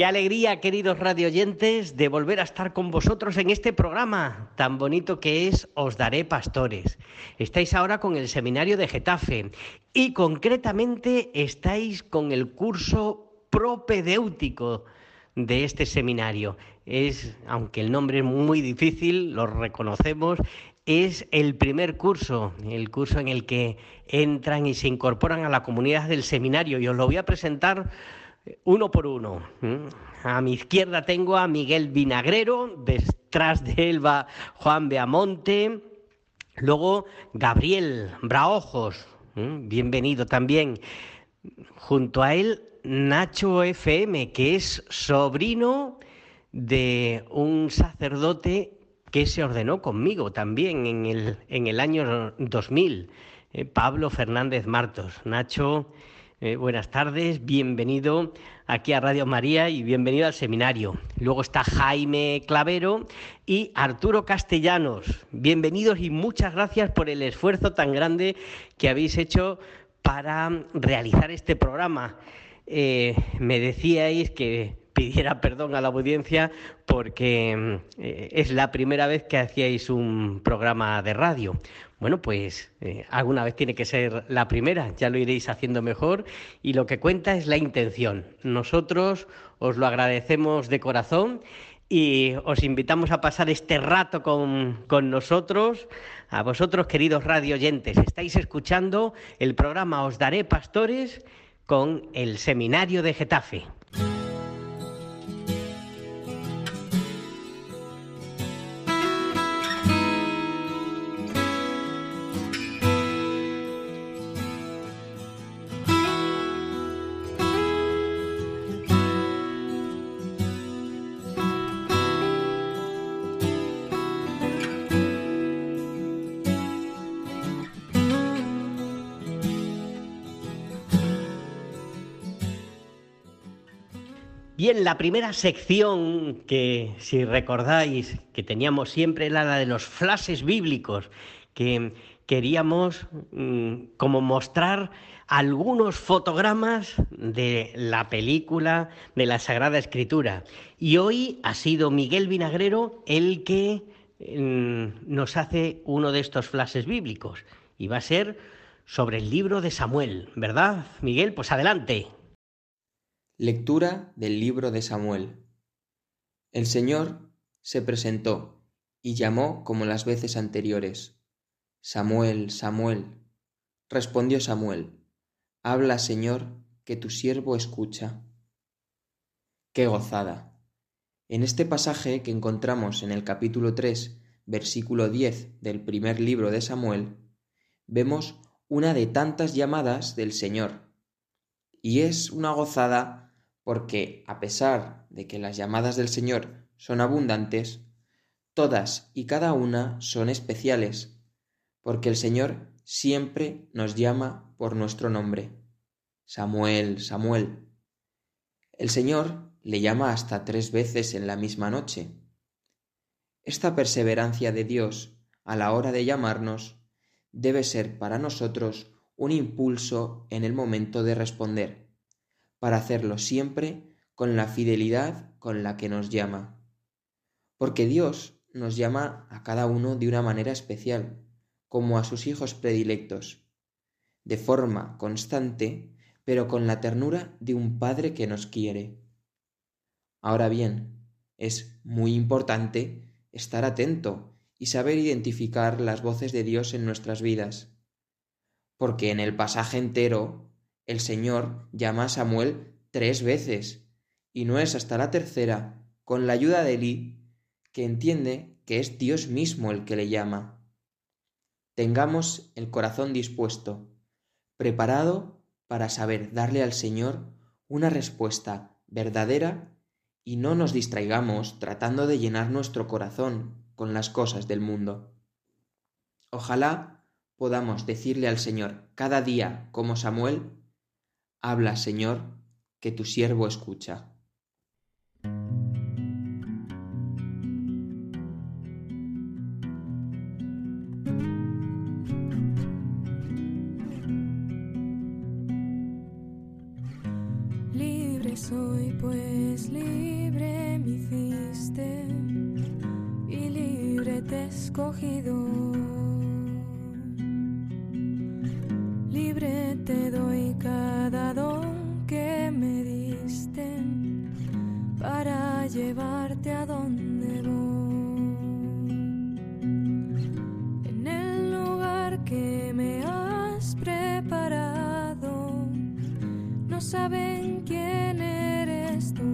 Qué alegría, queridos radioyentes, de volver a estar con vosotros en este programa tan bonito que es Os Daré Pastores. Estáis ahora con el seminario de Getafe y concretamente estáis con el curso propedéutico de este seminario. Es, aunque el nombre es muy difícil, lo reconocemos, es el primer curso, el curso en el que entran y se incorporan a la comunidad del seminario y os lo voy a presentar uno por uno. A mi izquierda tengo a Miguel Vinagrero, detrás de él va Juan Beamonte, luego Gabriel Braojos, bienvenido también. Junto a él Nacho FM, que es sobrino de un sacerdote que se ordenó conmigo también en el, en el año 2000, eh, Pablo Fernández Martos. Nacho eh, buenas tardes, bienvenido aquí a Radio María y bienvenido al seminario. Luego está Jaime Clavero y Arturo Castellanos. Bienvenidos y muchas gracias por el esfuerzo tan grande que habéis hecho para realizar este programa. Eh, me decíais que pidiera perdón a la audiencia porque eh, es la primera vez que hacíais un programa de radio. Bueno, pues eh, alguna vez tiene que ser la primera, ya lo iréis haciendo mejor y lo que cuenta es la intención. Nosotros os lo agradecemos de corazón y os invitamos a pasar este rato con, con nosotros. A vosotros, queridos radio oyentes, estáis escuchando el programa Os Daré Pastores con el Seminario de Getafe. Bien, la primera sección que, si recordáis, que teníamos siempre era la de los flashes bíblicos, que queríamos mm, como mostrar algunos fotogramas de la película de la Sagrada Escritura. Y hoy ha sido Miguel Vinagrero el que mm, nos hace uno de estos flashes bíblicos. Y va a ser sobre el libro de Samuel, ¿verdad, Miguel? Pues adelante. Lectura del libro de Samuel. El Señor se presentó y llamó como las veces anteriores. Samuel, Samuel. Respondió Samuel. Habla, Señor, que tu siervo escucha. ¡Qué gozada! En este pasaje que encontramos en el capítulo 3, versículo 10 del primer libro de Samuel, vemos una de tantas llamadas del Señor. Y es una gozada porque a pesar de que las llamadas del Señor son abundantes, todas y cada una son especiales, porque el Señor siempre nos llama por nuestro nombre. Samuel, Samuel. El Señor le llama hasta tres veces en la misma noche. Esta perseverancia de Dios a la hora de llamarnos debe ser para nosotros un impulso en el momento de responder para hacerlo siempre con la fidelidad con la que nos llama. Porque Dios nos llama a cada uno de una manera especial, como a sus hijos predilectos, de forma constante, pero con la ternura de un Padre que nos quiere. Ahora bien, es muy importante estar atento y saber identificar las voces de Dios en nuestras vidas, porque en el pasaje entero el Señor llama a Samuel tres veces, y no es hasta la tercera, con la ayuda de Eli, que entiende que es Dios mismo el que le llama. Tengamos el corazón dispuesto, preparado para saber darle al Señor una respuesta verdadera y no nos distraigamos tratando de llenar nuestro corazón con las cosas del mundo. Ojalá podamos decirle al Señor cada día como Samuel, habla Señor, que tu siervo escucha. Libre soy, pues libre me hiciste y libre te he escogido. Libre llevarte a donde voy. En el lugar que me has preparado, no saben quién eres tú.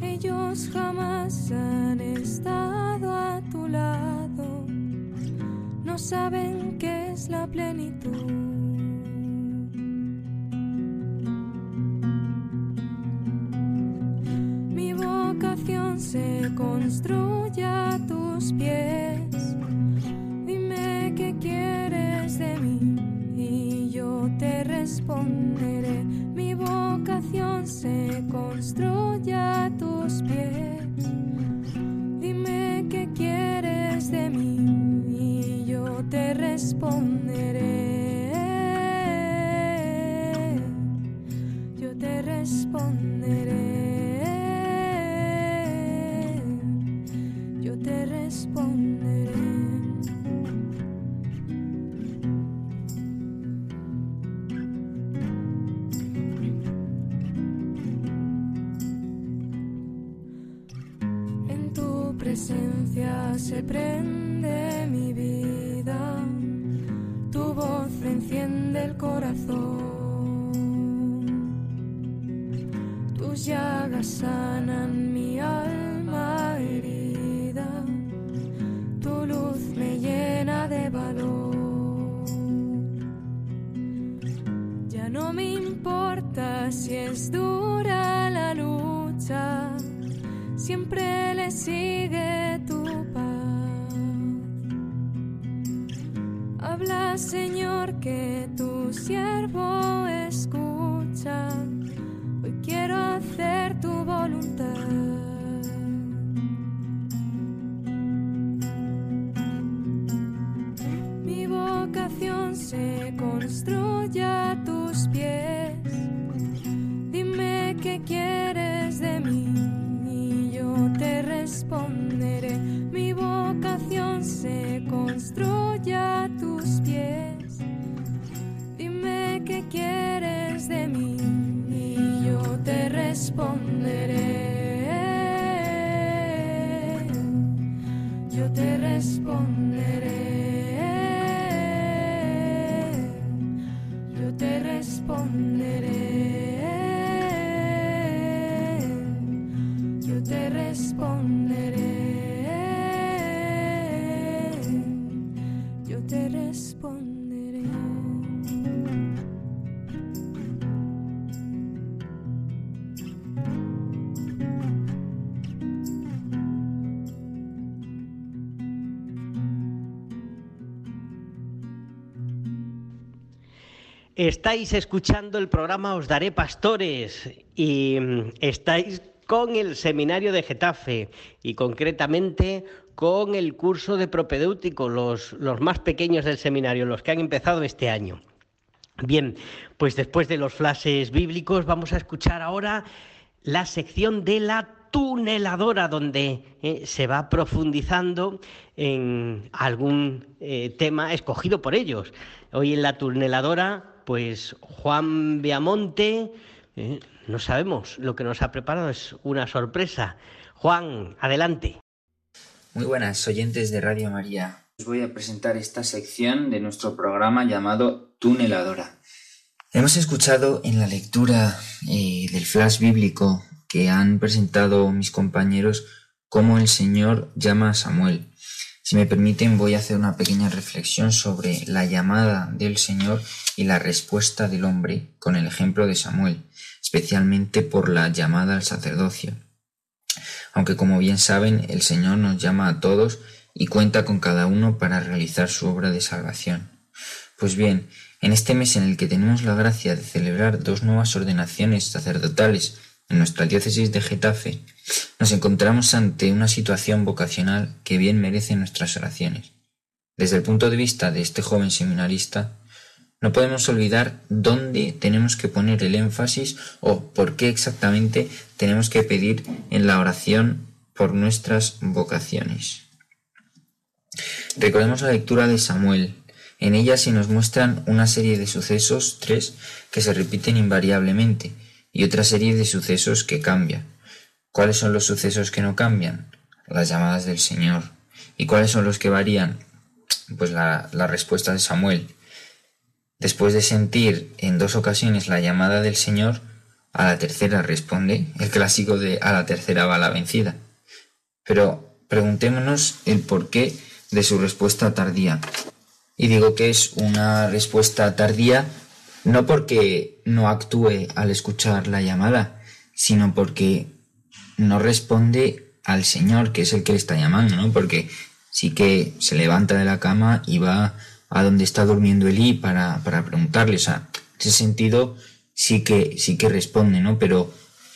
Ellos jamás han estado a tu lado, no saben qué es la plenitud. Se construye a tus pies. Dime qué quieres de mí y yo te responderé. Mi vocación se construye a tus pies. Dime qué quieres de mí y yo te responderé. Llagas sanan mi alma herida, tu luz me llena de valor. Ya no me importa si es dura la lucha, siempre le sigue tu paz. Habla, Señor, que tu siervo se construye a tus pies. Dime qué quieres de mí y yo te responderé. Mi vocación se construye tus pies. Dime qué quieres de mí y yo te responderé. Yo te responderé. Estáis escuchando el programa Os Daré Pastores y mm, estáis con el seminario de Getafe y concretamente con el curso de propedéutico, los, más pequeños del seminario, los que han empezado este año. Bien, pues después de los flashes bíblicos vamos a escuchar ahora la sección de la tuneladora, donde eh, se va profundizando en algún eh, tema escogido por ellos. Hoy en la tuneladora, pues Juan Beamonte, eh, no sabemos lo que nos ha preparado, es una sorpresa. Juan, adelante. Muy buenas oyentes de Radio María. Os voy a presentar esta sección de nuestro programa llamado Tuneladora. Hemos escuchado en la lectura eh, del flash bíblico que han presentado mis compañeros cómo el Señor llama a Samuel. Si me permiten voy a hacer una pequeña reflexión sobre la llamada del Señor y la respuesta del hombre con el ejemplo de Samuel, especialmente por la llamada al sacerdocio. Aunque como bien saben, el Señor nos llama a todos y cuenta con cada uno para realizar su obra de salvación. Pues bien, en este mes en el que tenemos la gracia de celebrar dos nuevas ordenaciones sacerdotales en nuestra diócesis de Getafe, nos encontramos ante una situación vocacional que bien merece nuestras oraciones. Desde el punto de vista de este joven seminarista, no podemos olvidar dónde tenemos que poner el énfasis o por qué exactamente tenemos que pedir en la oración por nuestras vocaciones. Recordemos la lectura de Samuel. En ella se nos muestran una serie de sucesos, tres, que se repiten invariablemente, y otra serie de sucesos que cambian. ¿Cuáles son los sucesos que no cambian? Las llamadas del Señor. ¿Y cuáles son los que varían? Pues la, respuesta de Samuel. Después de sentir en dos ocasiones la llamada del Señor, a la tercera responde, el clásico de a la tercera va la vencida. Pero preguntémonos el porqué de su respuesta tardía. Y digo que es una respuesta tardía no porque no actúe al escuchar la llamada, sino porque no responde al Señor, que es el que le está llamando, ¿no? Porque sí que se levanta de la cama y va a donde está durmiendo Elí para, para preguntarle. O sea, en ese sentido sí que, sí que responde, ¿no? Pero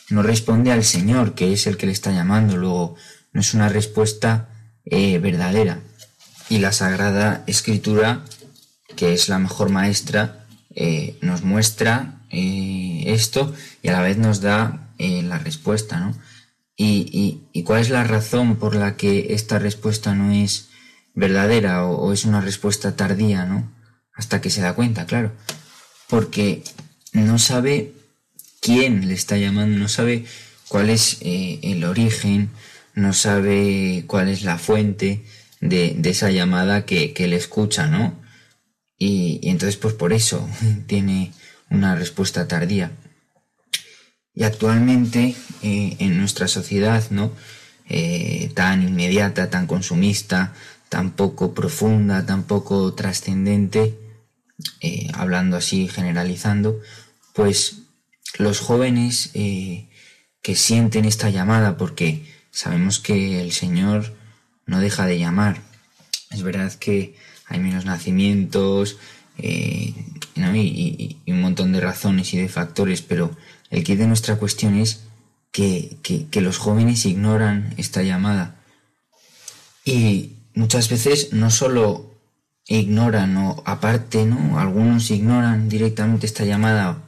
no responde al Señor, que es el que le está llamando. Luego, no es una respuesta eh, verdadera. Y la Sagrada Escritura, que es la mejor maestra, eh, nos muestra eh, esto y a la vez nos da la respuesta, ¿no? Y, cuál es la razón por la que esta respuesta no es verdadera o, es una respuesta tardía, ¿no? Hasta que se da cuenta, claro. Porque no sabe quién le está llamando, no sabe cuál es eh, el origen, no sabe cuál es la fuente de, esa llamada que, que le escucha, ¿no? Y, entonces, pues por eso tiene una respuesta tardía. Y actualmente eh, en nuestra sociedad, ¿no? Eh, tan inmediata, tan consumista, tan poco profunda, tan poco trascendente, eh, hablando así, generalizando, pues los jóvenes que sienten esta llamada, porque sabemos que el Señor no deja de llamar. Es verdad que hay menos nacimientos y, un montón de razones y de factores, pero el que de nuestra cuestión es que, los jóvenes ignoran esta llamada. Y muchas veces no solo ignoran o aparte, ¿no? Algunos ignoran directamente esta llamada,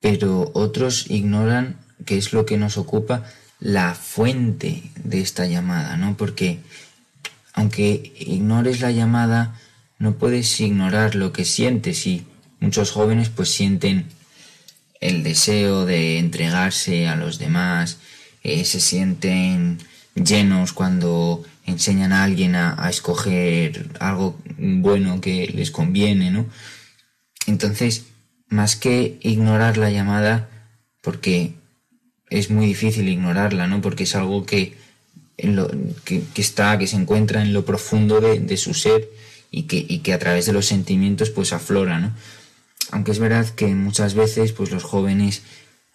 pero otros ignoran, que es lo que nos ocupa, la fuente de esta llamada, ¿no? Porque aunque ignores la llamada, no puedes ignorar lo que sientes y muchos jóvenes pues sienten el deseo de entregarse a los demás, eh, se sienten llenos cuando enseñan a alguien a, escoger algo bueno que les conviene, ¿no? Entonces, más que ignorar la llamada, porque es muy difícil ignorarla, ¿no? Porque es algo que, que, está, que se encuentra en lo profundo de, de su ser y que, y que a través de los sentimientos pues aflora, ¿no? Aunque es verdad que muchas veces pues los jóvenes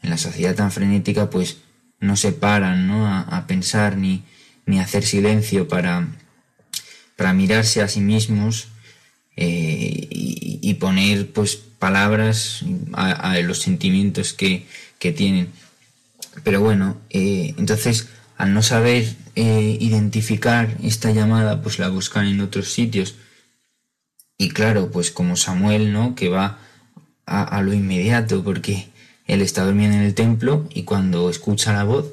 en la sociedad tan frenética pues no se paran ¿no? A, pensar ni, ni hacer silencio para, para mirarse a sí mismos eh, y, poner pues palabras a, los sentimientos que, tienen. Pero bueno, eh, entonces al no saber eh, identificar esta llamada pues la buscan en otros sitios. Y claro, pues como Samuel, ¿no? Que va a, lo inmediato, porque él está durmiendo en el templo y cuando escucha la voz,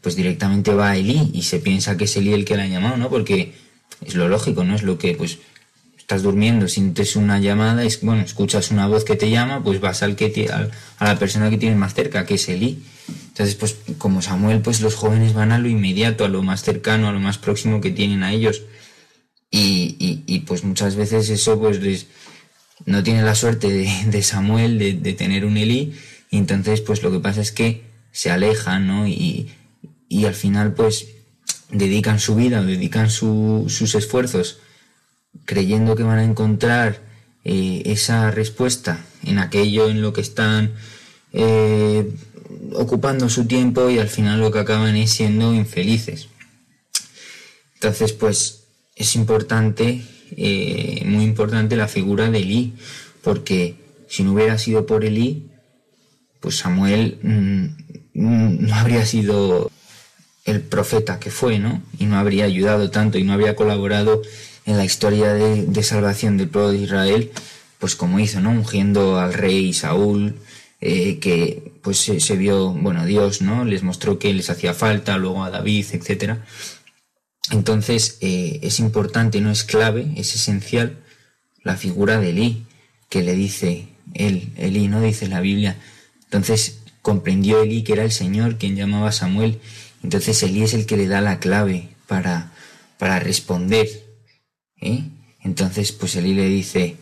pues directamente va a Elí y se piensa que es Elí el que la ha llamado, ¿no? Porque es lo lógico, ¿no? Es lo que, pues, estás durmiendo, sientes una llamada, es, bueno, escuchas una voz que te llama, pues vas al que a la persona que tienes más cerca, que es Elí. Entonces, pues, como Samuel, pues los jóvenes van a lo inmediato, a lo más cercano, a lo más próximo que tienen a ellos. Y, y pues muchas veces eso, pues, les, no tiene la suerte de, Samuel de, tener un Elí y entonces pues lo que pasa es que se alejan, ¿no? Y, al final pues dedican su vida, dedican sus esfuerzos creyendo que van a encontrar eh, esa respuesta en aquello en lo que están eh, ocupando su tiempo y al final lo que acaban es siendo infelices. Entonces pues es importante, eh, muy importante la figura de Elí, porque si no hubiera sido por Elí, pues Samuel mm, mm, no habría sido el profeta que fue, ¿no? Y no habría ayudado tanto y no habría colaborado en la historia de, salvación del pueblo de Israel, pues como hizo, ¿no? Ungiendo al rey Saúl, eh, que pues se, vio, bueno, Dios, ¿no? Les mostró que les hacía falta, luego a David, etc. Entonces eh, es importante, no es clave, es esencial la figura de Elí, que le dice él, Elí, ¿no? Dice la Biblia. Entonces comprendió Elí que era el Señor quien llamaba a Samuel entonces Elí es el que le da la clave para, para responder. ¿eh? Entonces, pues Elí le dice,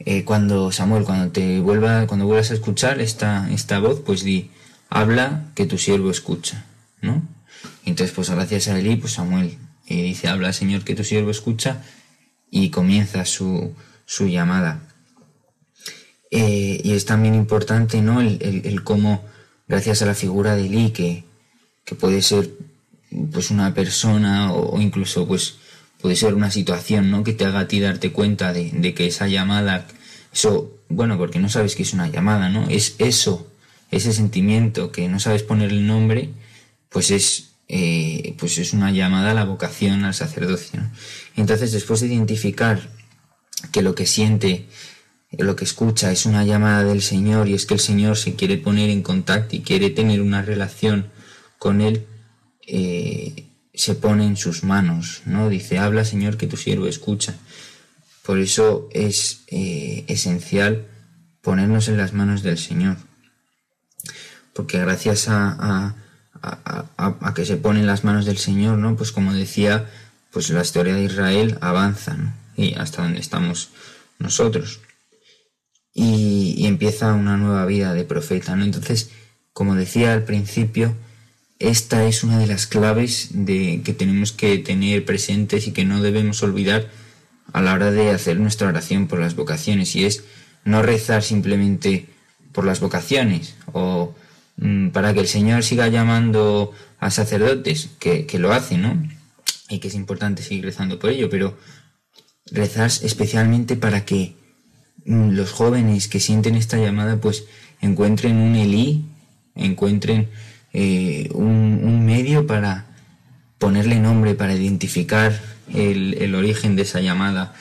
eh, cuando Samuel, cuando te vuelva, cuando vuelvas a escuchar esta, esta voz, pues di, habla que tu siervo escucha, ¿no? Entonces, pues gracias a Elí, pues Samuel eh, dice, habla Señor que tu siervo escucha, y comienza su, su llamada. y es también importante, ¿no? El, el, cómo, gracias a la figura de Elí, que, que puede ser pues una persona o, incluso pues puede ser una situación ¿no? que te haga a ti darte cuenta de, que esa llamada, eso, bueno, porque no sabes que es una llamada, ¿no? Es eso, ese sentimiento que no sabes poner el nombre, pues es, eh, pues es una llamada a la vocación al sacerdocio. Entonces, después de identificar que lo que siente, lo que escucha es una llamada del Señor y es que el Señor se quiere poner en contacto y quiere tener una relación con él eh, se pone en sus manos, ¿no? Dice, habla Señor que tu siervo escucha. Por eso es eh, esencial ponernos en las manos del Señor. Porque gracias a, a, que se pone en las manos del Señor, ¿no? Pues como decía, pues la historia de Israel avanza, Y hasta donde estamos nosotros. Y, y empieza una nueva vida de profeta, ¿no? Entonces, como decía al principio, esta es una de las claves de, que tenemos que tener presentes y que no debemos olvidar a la hora de hacer nuestra oración por las vocaciones y es no rezar simplemente por las vocaciones o para que el Señor siga llamando a sacerdotes, que, que lo hace, ¿no? Y que es importante seguir rezando por ello, pero rezar especialmente para que mm, los jóvenes que sienten esta llamada pues encuentren un Elí, encuentren eh, un, medio para ponerle nombre, para identificar el, origen de esa llamada,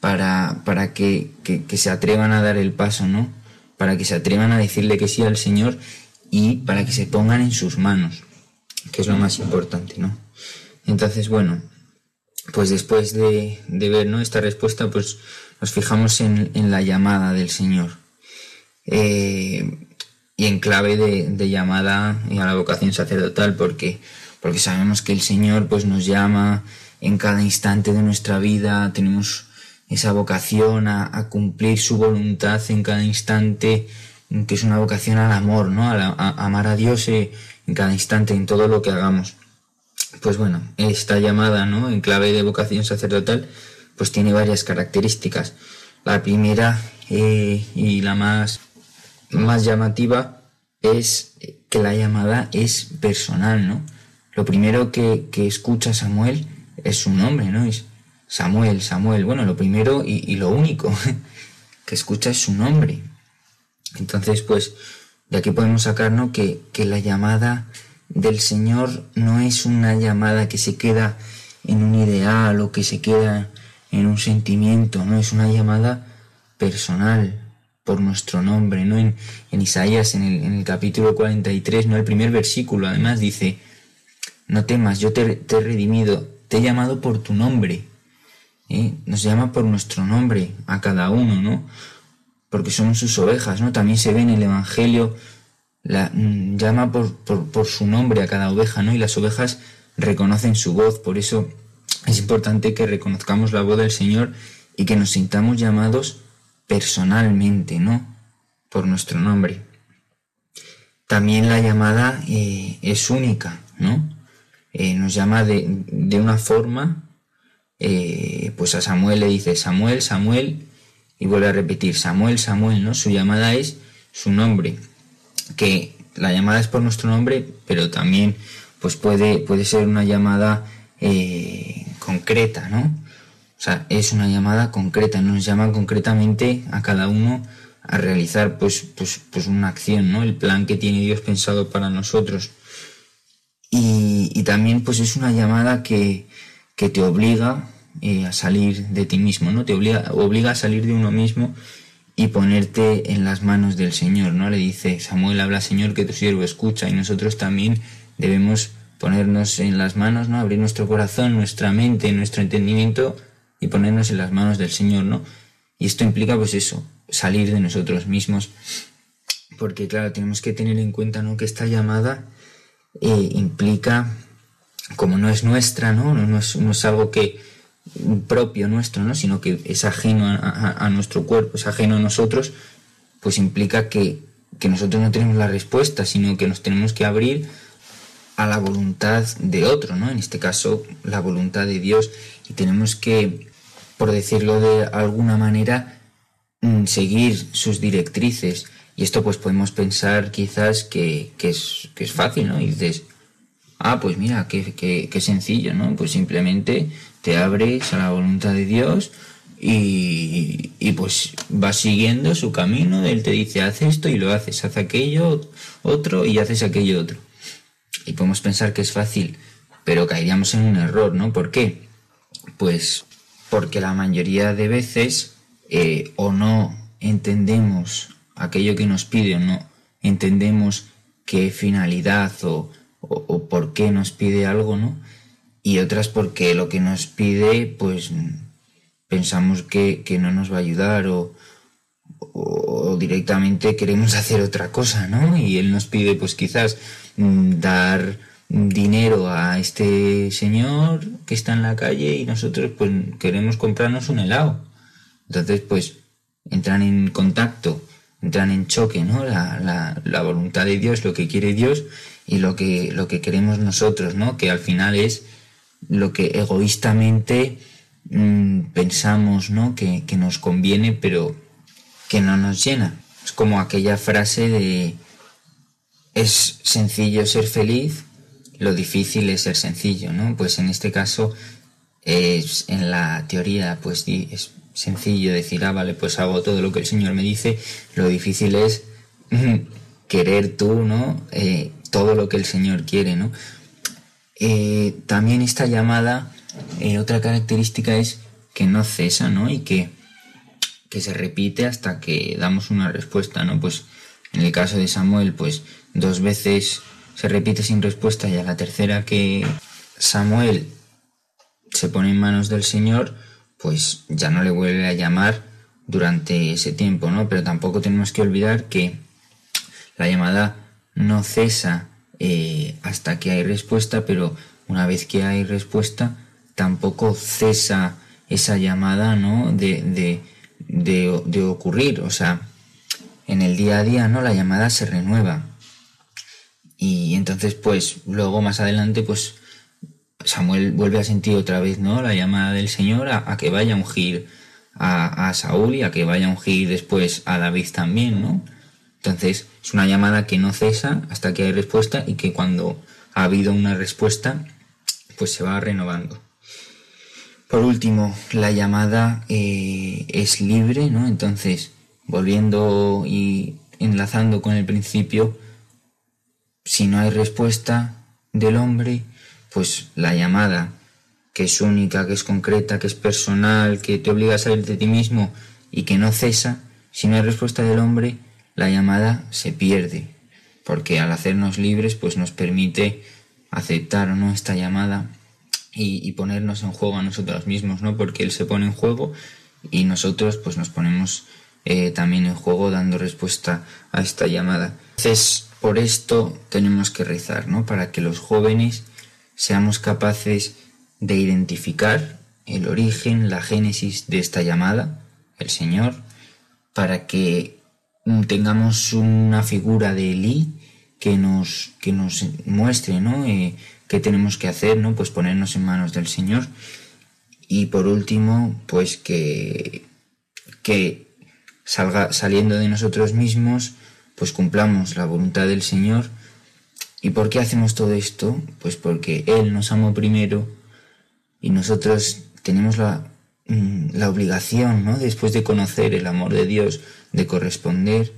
para, para que, se atrevan a dar el paso, ¿no? Para que se atrevan a decirle que sí al Señor y para que se pongan en sus manos, que es lo más importante, ¿no? Entonces, bueno, pues después de, ver ¿no? esta respuesta, pues nos fijamos en, la llamada del Señor. Eh, y en clave de, llamada a la vocación sacerdotal, porque, porque sabemos que el Señor pues, nos llama en cada instante de nuestra vida, tenemos esa vocación a, cumplir su voluntad en cada instante, que es una vocación al amor, ¿no? A, amar a Dios eh, en cada instante, en todo lo que hagamos. Pues bueno, esta llamada, ¿no? En clave de vocación sacerdotal, pues tiene varias características. La primera eh, y la más más llamativa es que la llamada es personal, ¿no? Lo primero que, escucha Samuel es su nombre, ¿no? Es Samuel, Samuel. Bueno, lo primero y, lo único que escucha es su nombre. Entonces, pues, de aquí podemos sacar, ¿no? Que, que la llamada del Señor no es una llamada que se queda en un ideal o que se queda en un sentimiento, no es una llamada personal, por nuestro nombre, ¿no? En, Isaías, en el, en el, capítulo 43, ¿no? El primer versículo, además, dice, no temas, yo te, he redimido, te he llamado por tu nombre. ¿eh? Nos llama por nuestro nombre a cada uno, ¿no? Porque somos sus ovejas, ¿no? También se ve en el Evangelio, la, mm, llama por, por, por su nombre a cada oveja, ¿no? Y las ovejas reconocen su voz, por eso es importante que reconozcamos la voz del Señor y que nos sintamos llamados personalmente, ¿no? Por nuestro nombre. También la llamada eh, es única, ¿no? Eh, nos llama de, una forma, eh, pues a Samuel le dice Samuel, Samuel, y vuelve a repetir Samuel, Samuel, ¿no? Su llamada es su nombre, que la llamada es por nuestro nombre, pero también pues puede, puede ser una llamada concreta, ¿no? O sea, es una llamada concreta, nos llama concretamente a cada uno a realizar pues, pues, pues una acción, ¿no? El plan que tiene Dios pensado para nosotros. Y, también pues es una llamada que, que te obliga eh, a salir de ti mismo, ¿no? Te obliga, obliga a salir de uno mismo y ponerte en las manos del Señor, ¿no? Le dice Samuel, habla Señor que tu siervo escucha y nosotros también debemos ponernos en las manos, ¿no? Abrir nuestro corazón, nuestra mente, nuestro entendimiento y ponernos en las manos del Señor, ¿no? Y esto implica pues eso, salir de nosotros mismos, porque claro, tenemos que tener en cuenta, ¿no? Que esta llamada eh, implica, como no es nuestra, ¿no? No, es, no es algo que propio nuestro, ¿no? Sino que es ajeno a, nuestro cuerpo, es ajeno a nosotros, pues implica que, que nosotros no tenemos la respuesta, sino que nos tenemos que abrir a la voluntad de otro, ¿no? En este caso, la voluntad de Dios. Y tenemos que, por decirlo de alguna manera, mm, seguir sus directrices. Y esto pues podemos pensar quizás que, es, que es fácil, ¿no? Y dices, ah, pues mira, qué, qué, sencillo, ¿no? Pues simplemente te abres a la voluntad de Dios y, y, pues vas siguiendo su camino, Él te dice, haz esto y lo haces, haz aquello otro y haces aquello otro y podemos pensar que es fácil, pero caeríamos en un error, ¿no? ¿Por qué? Pues porque la mayoría de veces eh, o no entendemos aquello que nos pide o no entendemos qué finalidad o, o, por qué nos pide algo, ¿no? Y otras porque lo que nos pide, pues pensamos que, que no nos va a ayudar o, o, directamente queremos hacer otra cosa, ¿no? Y él nos pide, pues quizás Mm, dar dinero a este señor que está en la calle y nosotros pues queremos comprarnos un helado. Entonces pues entran en contacto, entran en choque, ¿no? La, la, voluntad de Dios, lo que quiere Dios y lo que, lo que queremos nosotros, ¿no? Que al final es lo que egoístamente mm, pensamos, ¿no? Que, que nos conviene pero que no nos llena. Es como aquella frase de es sencillo ser feliz, lo difícil es ser sencillo, ¿no? Pues en este caso, es, en la teoría, pues es sencillo decir, ah, vale, pues hago todo lo que el Señor me dice, lo difícil es querer tú, ¿no? Eh, todo lo que el Señor quiere, ¿no? Eh, también esta llamada, eh, otra característica es que no cesa, ¿no? Y que, que se repite hasta que damos una respuesta, ¿no? Pues en el caso de Samuel, pues dos veces se repite sin respuesta y a la tercera que Samuel se pone en manos del Señor, pues ya no le vuelve a llamar durante ese tiempo, ¿no? Pero tampoco tenemos que olvidar que la llamada no cesa eh, hasta que hay respuesta, pero una vez que hay respuesta, tampoco cesa esa llamada, ¿no? De, de, de, de ocurrir, o sea, en el día a día, ¿no? La llamada se renueva. Y entonces, pues, luego más adelante, pues, Samuel vuelve a sentir otra vez, ¿no? La llamada del Señor a, que vaya a ungir a, a, Saúl y a que vaya a ungir después a David también, ¿no? Entonces, es una llamada que no cesa hasta que hay respuesta y que cuando ha habido una respuesta, pues se va renovando. Por último, la llamada eh, es libre, ¿no? Entonces, volviendo y enlazando con el principio, si no hay respuesta del hombre, pues la llamada, que es única, que es concreta, que es personal, que te obliga a salir de ti mismo y que no cesa, si no hay respuesta del hombre, la llamada se pierde, porque al hacernos libres, pues nos permite aceptar o no esta llamada y, y, ponernos en juego a nosotros mismos, ¿no? Porque él se pone en juego y nosotros pues nos ponemos eh, también en juego dando respuesta a esta llamada. Entonces, por esto tenemos que rezar, ¿no? Para que los jóvenes seamos capaces de identificar el origen, la génesis de esta llamada, el Señor, para que tengamos una figura de Elí que nos, que nos muestre, ¿no? Eh, qué tenemos que hacer, ¿no? Pues ponernos en manos del Señor. Y por último, pues que, que salga, saliendo de nosotros mismos, pues cumplamos la voluntad del Señor. ¿Y por qué hacemos todo esto? Pues porque Él nos amó primero y nosotros tenemos la mm, la obligación, ¿no? Después de conocer el amor de Dios, de corresponder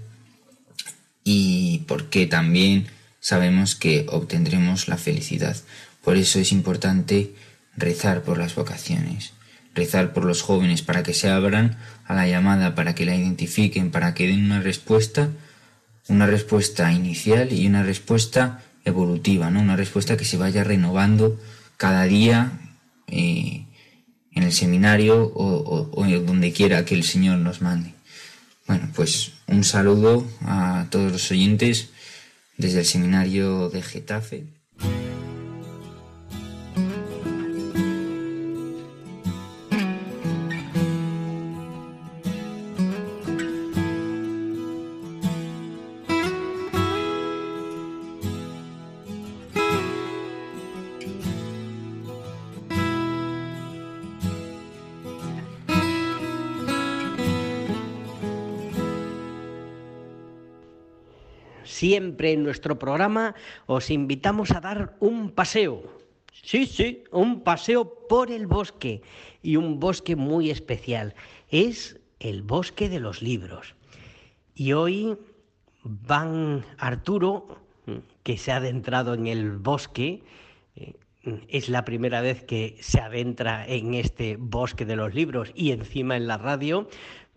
y porque también sabemos que obtendremos la felicidad. Por eso es importante rezar por las vocaciones, rezar por los jóvenes para que se abran a la llamada, para que la identifiquen, para que den una respuesta, una respuesta inicial y una respuesta evolutiva, ¿no? Una respuesta que se vaya renovando cada día eh, en el seminario o, o donde quiera que el Señor nos mande. Bueno, pues un saludo a todos los oyentes desde el seminario de Getafe. Siempre en nuestro programa os invitamos a dar un paseo. Sí, sí, un paseo por el bosque y un bosque muy especial. Es el bosque de los libros. Y hoy van Arturo, que se ha adentrado en el bosque, eh, es la primera vez que se adentra en este bosque de los libros y encima en la radio,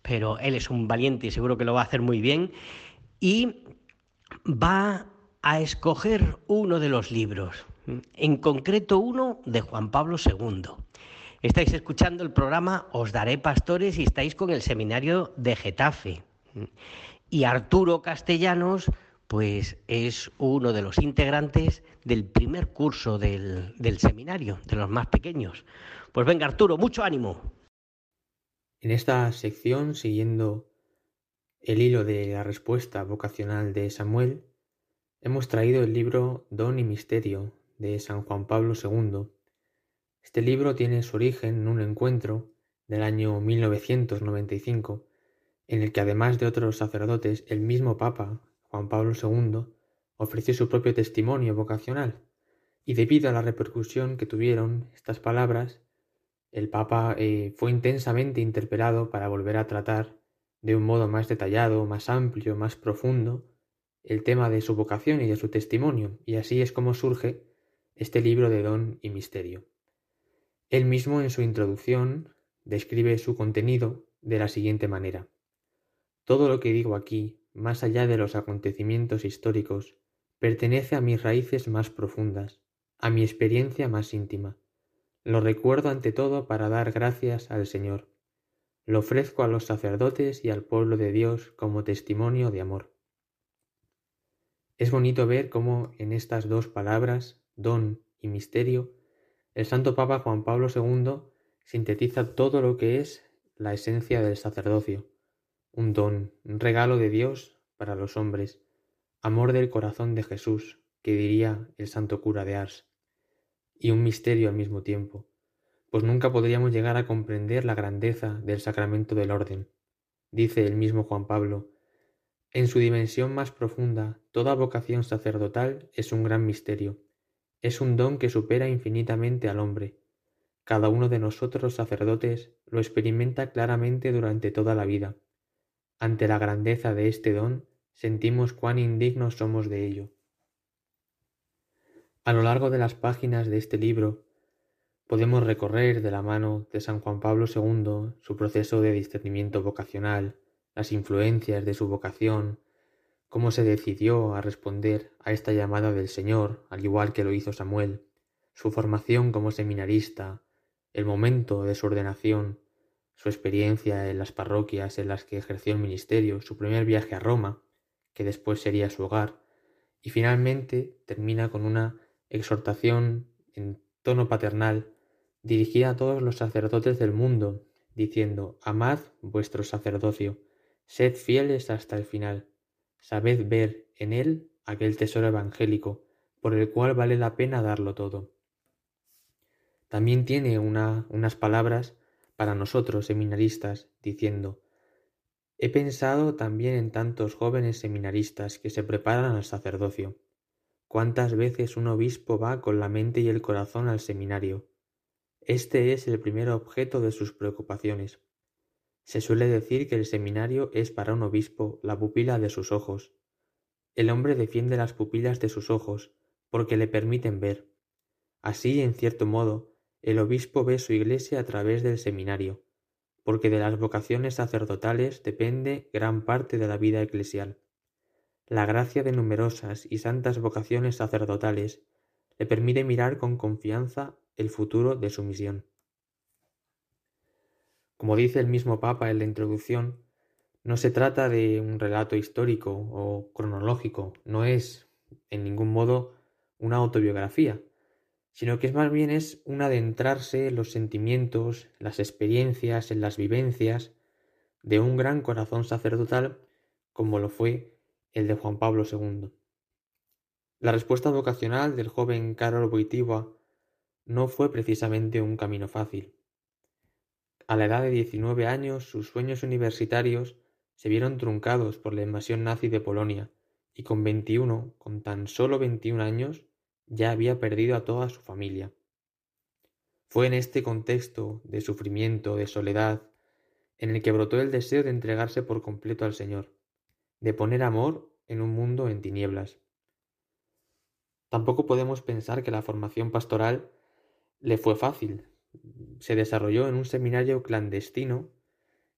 pero él es un valiente y seguro que lo va a hacer muy bien. Y va a escoger uno de los libros, en concreto uno de Juan Pablo II. Estáis escuchando el programa Os Daré Pastores y estáis con el seminario de Getafe. Y Arturo Castellanos, pues es uno de los integrantes del primer curso del, del seminario, de los más pequeños. Pues venga Arturo, mucho ánimo. En esta sección, siguiendo el hilo de la respuesta vocacional de Samuel, hemos traído el libro Don y Misterio de San Juan Pablo II. Este libro tiene su origen en un encuentro del año 1995, en el que además de otros sacerdotes, el mismo Papa, Juan Pablo II, ofreció su propio testimonio vocacional, y debido a la repercusión que tuvieron estas palabras, el Papa eh, fue intensamente interpelado para volver a tratar de un modo más detallado, más amplio, más profundo, el tema de su vocación y de su testimonio, y así es como surge este libro de don y misterio. Él mismo en su introducción describe su contenido de la siguiente manera. Todo lo que digo aquí, más allá de los acontecimientos históricos, pertenece a mis raíces más profundas, a mi experiencia más íntima. Lo recuerdo ante todo para dar gracias al Señor, lo ofrezco a los sacerdotes y al pueblo de Dios como testimonio de amor. Es bonito ver cómo en estas dos palabras, don y misterio, el Santo Papa Juan Pablo II sintetiza todo lo que es la esencia del sacerdocio, un don, un regalo de Dios para los hombres, amor del corazón de Jesús, que diría el santo cura de Ars, y un misterio al mismo tiempo, pues nunca podríamos llegar a comprender la grandeza del sacramento del orden. Dice el mismo Juan Pablo, en su dimensión más profunda, toda vocación sacerdotal es un gran misterio, es un don que supera infinitamente al hombre. Cada uno de nosotros sacerdotes lo experimenta claramente durante toda la vida. Ante la grandeza de este don, sentimos cuán indignos somos de ello. A lo largo de las páginas de este libro Podemos recorrer de la mano de San Juan Pablo II su proceso de discernimiento vocacional, las influencias de su vocación, cómo se decidió a responder a esta llamada del Señor, al igual que lo hizo Samuel, su formación como seminarista, el momento de su ordenación, su experiencia en las parroquias en las que ejerció el ministerio, su primer viaje a Roma, que después sería su hogar, y finalmente termina con una exhortación en tono paternal dirigida a todos los sacerdotes del mundo, diciendo, Amad vuestro sacerdocio, sed fieles hasta el final, sabed ver en él aquel tesoro evangélico, por el cual vale la pena darlo todo. También tiene una, unas palabras para nosotros seminaristas, diciendo, He pensado también en tantos jóvenes seminaristas que se preparan al sacerdocio. ¿Cuántas veces un obispo va con la mente y el corazón al seminario? Este es el primer objeto de sus preocupaciones. Se suele decir que el seminario es para un obispo la pupila de sus ojos. El hombre defiende las pupilas de sus ojos porque le permiten ver. Así, en cierto modo, el obispo ve su iglesia a través del seminario, porque de las vocaciones sacerdotales depende gran parte de la vida eclesial. La gracia de numerosas y santas vocaciones sacerdotales le permite mirar con confianza el futuro de su misión. Como dice el mismo Papa en la introducción, no se trata de un relato histórico o cronológico, no es en ningún modo una autobiografía, sino que es más bien es un adentrarse en los sentimientos, las experiencias, en las vivencias de un gran corazón sacerdotal como lo fue el de Juan Pablo II. La respuesta vocacional del joven Karol Wojtyła no fue precisamente un camino fácil. A la edad de 19 años sus sueños universitarios se vieron truncados por la invasión nazi de Polonia y con 21, con tan solo 21 años, ya había perdido a toda su familia. Fue en este contexto de sufrimiento, de soledad, en el que brotó el deseo de entregarse por completo al Señor, de poner amor en un mundo en tinieblas. Tampoco podemos pensar que la formación pastoral le fue fácil. Se desarrolló en un seminario clandestino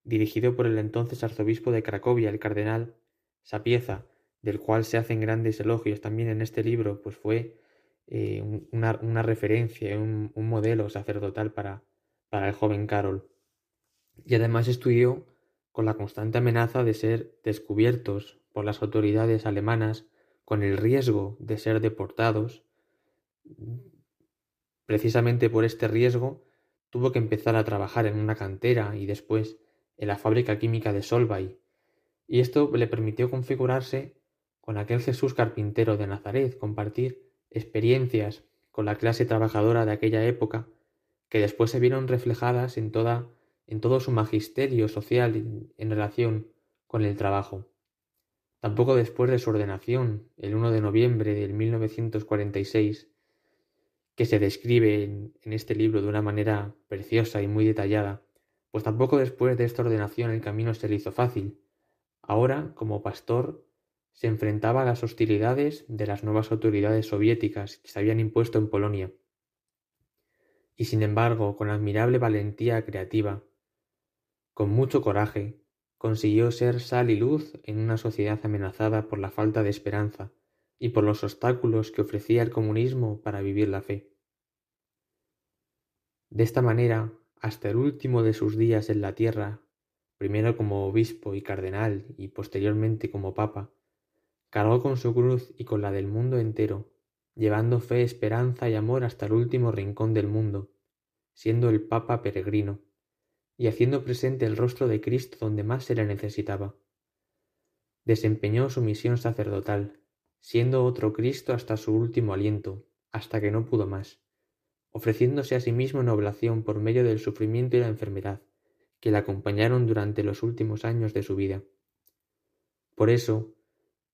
dirigido por el entonces arzobispo de Cracovia, el cardenal Sapieza, del cual se hacen grandes elogios también en este libro, pues fue eh, una, referencia, un, un, modelo sacerdotal para, para el joven Carol. Y además estudió con la constante amenaza de ser descubiertos por las autoridades alemanas, con el riesgo de ser deportados. Precisamente por este riesgo tuvo que empezar a trabajar en una cantera y después en la fábrica química de Solvay, y esto le permitió configurarse con aquel Jesús carpintero de Nazaret, compartir experiencias con la clase trabajadora de aquella época que después se vieron reflejadas en toda en todo su magisterio social en relación con el trabajo. Tampoco después de su ordenación, el 1 de noviembre de 1946, que se describe en, en este libro de una manera preciosa y muy detallada, pues tampoco después de esta ordenación el camino se le hizo fácil. Ahora, como pastor, se enfrentaba a las hostilidades de las nuevas autoridades soviéticas que se habían impuesto en Polonia. Y sin embargo, con admirable valentía creativa, con mucho coraje, consiguió ser sal y luz en una sociedad amenazada por la falta de esperanza y por los obstáculos que ofrecía el comunismo para vivir la fe. De esta manera, hasta el último de sus días en la tierra, primero como obispo y cardenal y posteriormente como papa, Cargó con su cruz y con la del mundo entero, llevando fe, esperanza y amor hasta el último rincón del mundo, siendo el Papa peregrino, y haciendo presente el rostro de Cristo donde más se le necesitaba. Desempeñó su misión sacerdotal, siendo otro Cristo hasta su último aliento, hasta que no pudo más, ofreciéndose a sí mismo en oblación por medio del sufrimiento y la enfermedad, que le acompañaron durante los últimos años de su vida. Por eso,